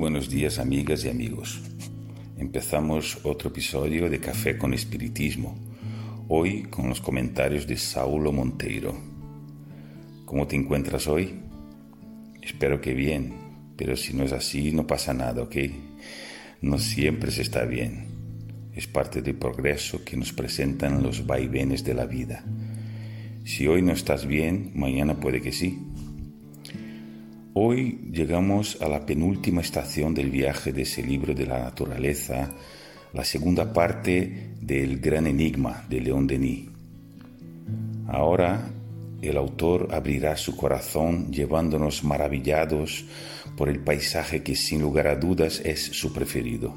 Buenos días amigas y amigos. Empezamos otro episodio de Café con Espiritismo, hoy con los comentarios de Saulo Monteiro. ¿Cómo te encuentras hoy? Espero que bien, pero si no es así no pasa nada, ¿ok? No siempre se está bien. Es parte del progreso que nos presentan los vaivenes de la vida. Si hoy no estás bien, mañana puede que sí Hoy llegamos a la penúltima estación del viaje de ese libro de la naturaleza, la segunda parte del gran enigma de León Denis. Ahora el autor abrirá su corazón llevándonos maravillados por el paisaje que sin lugar a dudas es su preferido.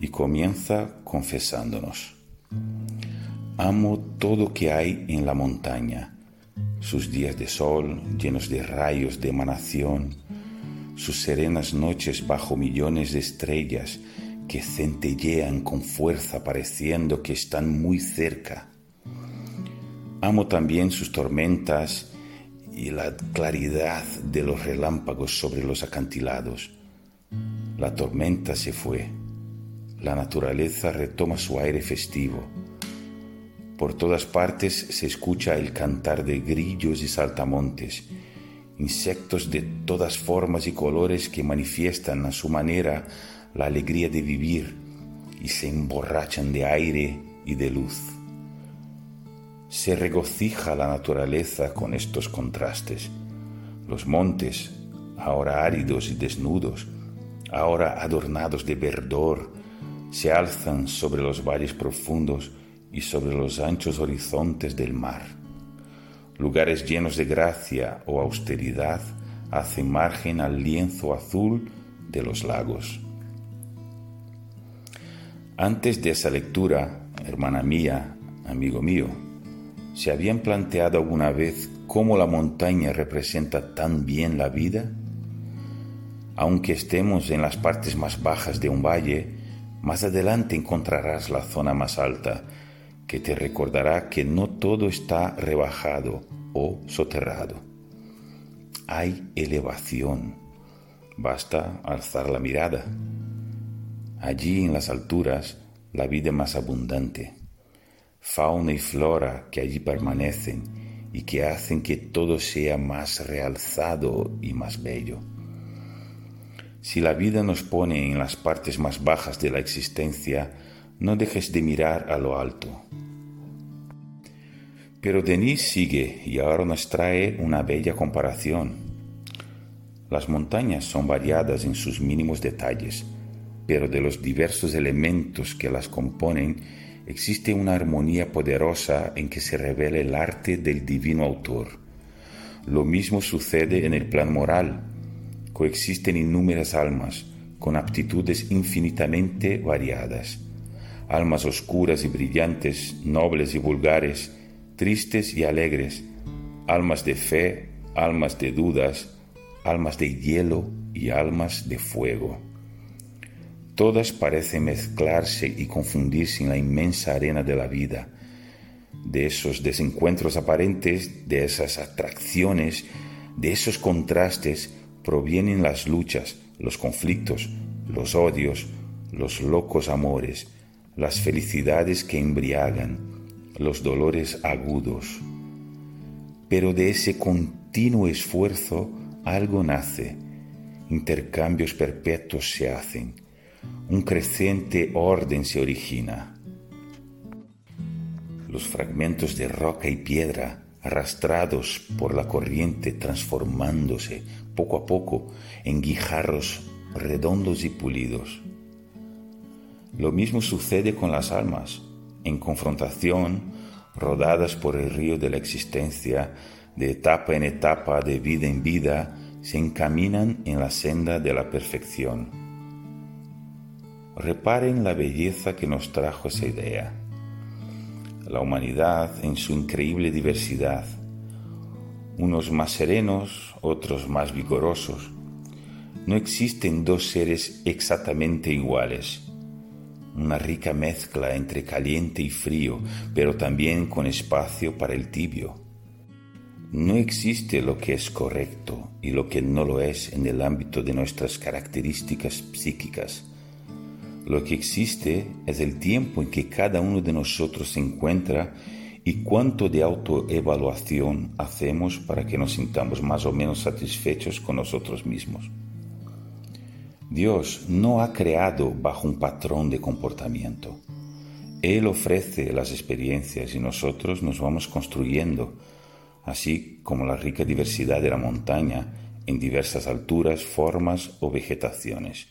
Y comienza confesándonos. Amo todo que hay en la montaña sus días de sol llenos de rayos de emanación, sus serenas noches bajo millones de estrellas que centellean con fuerza pareciendo que están muy cerca. Amo también sus tormentas y la claridad de los relámpagos sobre los acantilados. La tormenta se fue, la naturaleza retoma su aire festivo por todas partes se escucha el cantar de grillos y saltamontes, insectos de todas formas y colores que manifiestan a su manera la alegría de vivir y se emborrachan de aire y de luz. Se regocija la naturaleza con estos contrastes. Los montes, ahora áridos y desnudos, ahora adornados de verdor, se alzan sobre los valles profundos y sobre los anchos horizontes del mar. Lugares llenos de gracia o austeridad hacen margen al lienzo azul de los lagos. Antes de esa lectura, hermana mía, amigo mío, ¿se habían planteado alguna vez cómo la montaña representa tan bien la vida? Aunque estemos en las partes más bajas de un valle, más adelante encontrarás la zona más alta te recordará que no todo está rebajado o soterrado. Hay elevación. Basta alzar la mirada. Allí en las alturas, la vida más abundante. Fauna y flora que allí permanecen y que hacen que todo sea más realzado y más bello. Si la vida nos pone en las partes más bajas de la existencia, no dejes de mirar a lo alto. Pero Denis sigue y ahora nos trae una bella comparación. Las montañas son variadas en sus mínimos detalles, pero de los diversos elementos que las componen existe una armonía poderosa en que se revela el arte del divino autor. Lo mismo sucede en el plan moral. Coexisten innúmeras almas con aptitudes infinitamente variadas almas oscuras y brillantes, nobles y vulgares, tristes y alegres, almas de fe, almas de dudas, almas de hielo y almas de fuego. Todas parecen mezclarse y confundirse en la inmensa arena de la vida. De esos desencuentros aparentes, de esas atracciones, de esos contrastes, provienen las luchas, los conflictos, los odios, los locos amores, las felicidades que embriagan, los dolores agudos. Pero de ese continuo esfuerzo algo nace, intercambios perpetuos se hacen, un creciente orden se origina. Los fragmentos de roca y piedra arrastrados por la corriente transformándose poco a poco en guijarros redondos y pulidos lo mismo sucede con las almas, en confrontación, rodadas por el río de la existencia, de etapa en etapa, de vida en vida, se encaminan en la senda de la perfección. Reparen la belleza que nos trajo esa idea. La humanidad en su increíble diversidad, unos más serenos, otros más vigorosos. No existen dos seres exactamente iguales una rica mezcla entre caliente y frío, pero también con espacio para el tibio. No existe lo que es correcto y lo que no lo es en el ámbito de nuestras características psíquicas. Lo que existe es el tiempo en que cada uno de nosotros se encuentra y cuánto de autoevaluación hacemos para que nos sintamos más o menos satisfechos con nosotros mismos. Dios no ha creado bajo un patrón de comportamiento. Él ofrece las experiencias y nosotros nos vamos construyendo, así como la rica diversidad de la montaña en diversas alturas, formas o vegetaciones.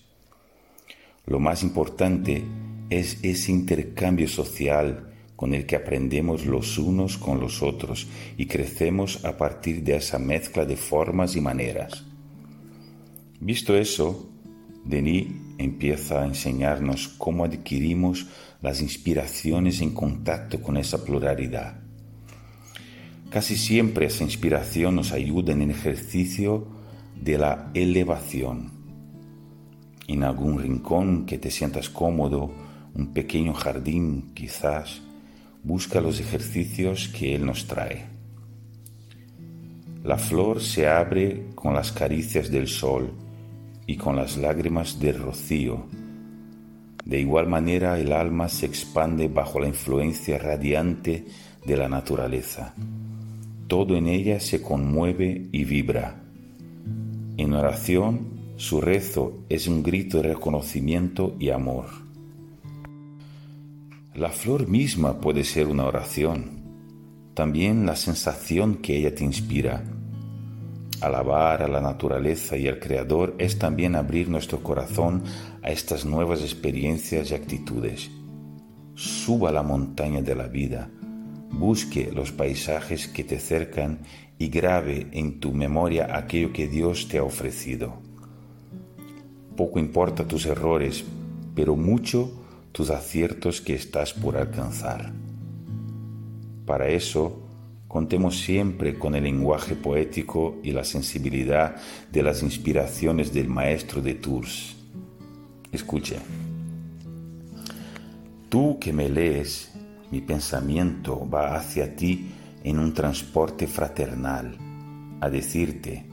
Lo más importante es ese intercambio social con el que aprendemos los unos con los otros y crecemos a partir de esa mezcla de formas y maneras. Visto eso, Denis empieza a enseñarnos cómo adquirimos las inspiraciones en contacto con esa pluralidad. Casi siempre esa inspiración nos ayuda en el ejercicio de la elevación. En algún rincón que te sientas cómodo, un pequeño jardín quizás, busca los ejercicios que Él nos trae. La flor se abre con las caricias del sol y con las lágrimas del rocío. De igual manera el alma se expande bajo la influencia radiante de la naturaleza. Todo en ella se conmueve y vibra. En oración, su rezo es un grito de reconocimiento y amor. La flor misma puede ser una oración, también la sensación que ella te inspira Alabar a la naturaleza y al Creador es también abrir nuestro corazón a estas nuevas experiencias y actitudes. Suba la montaña de la vida, busque los paisajes que te cercan y grabe en tu memoria aquello que Dios te ha ofrecido. Poco importa tus errores, pero mucho tus aciertos que estás por alcanzar. Para eso, Contemos siempre con el lenguaje poético y la sensibilidad de las inspiraciones del maestro de Tours. Escuche. Tú que me lees, mi pensamiento va hacia ti en un transporte fraternal, a decirte,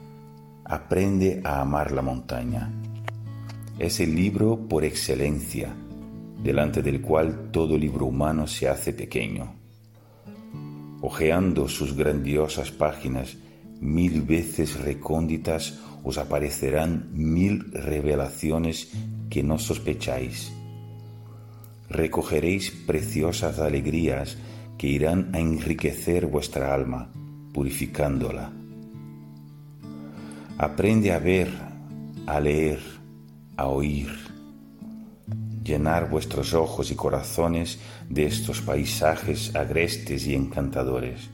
aprende a amar la montaña. Es el libro por excelencia, delante del cual todo libro humano se hace pequeño Ojeando sus grandiosas páginas, mil veces recónditas, os aparecerán mil revelaciones que no sospecháis. Recogeréis preciosas alegrías que irán a enriquecer vuestra alma, purificándola. Aprende a ver, a leer, a oír llenar vuestros ojos y corazones de estos paisajes agrestes y encantadores,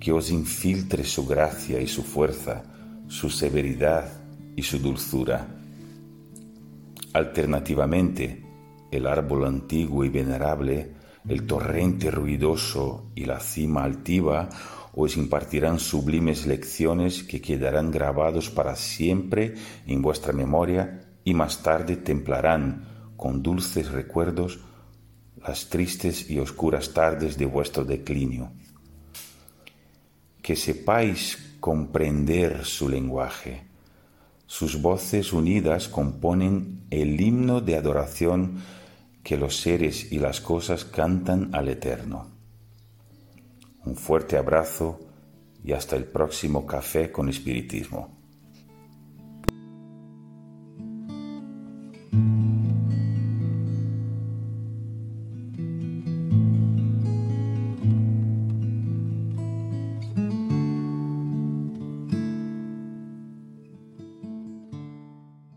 que os infiltre su gracia y su fuerza, su severidad y su dulzura. Alternativamente, el árbol antiguo y venerable, el torrente ruidoso y la cima altiva os impartirán sublimes lecciones que quedarán grabados para siempre en vuestra memoria y más tarde templarán con dulces recuerdos las tristes y oscuras tardes de vuestro declinio. Que sepáis comprender su lenguaje. Sus voces unidas componen el himno de adoración que los seres y las cosas cantan al Eterno. Un fuerte abrazo y hasta el próximo café con espiritismo.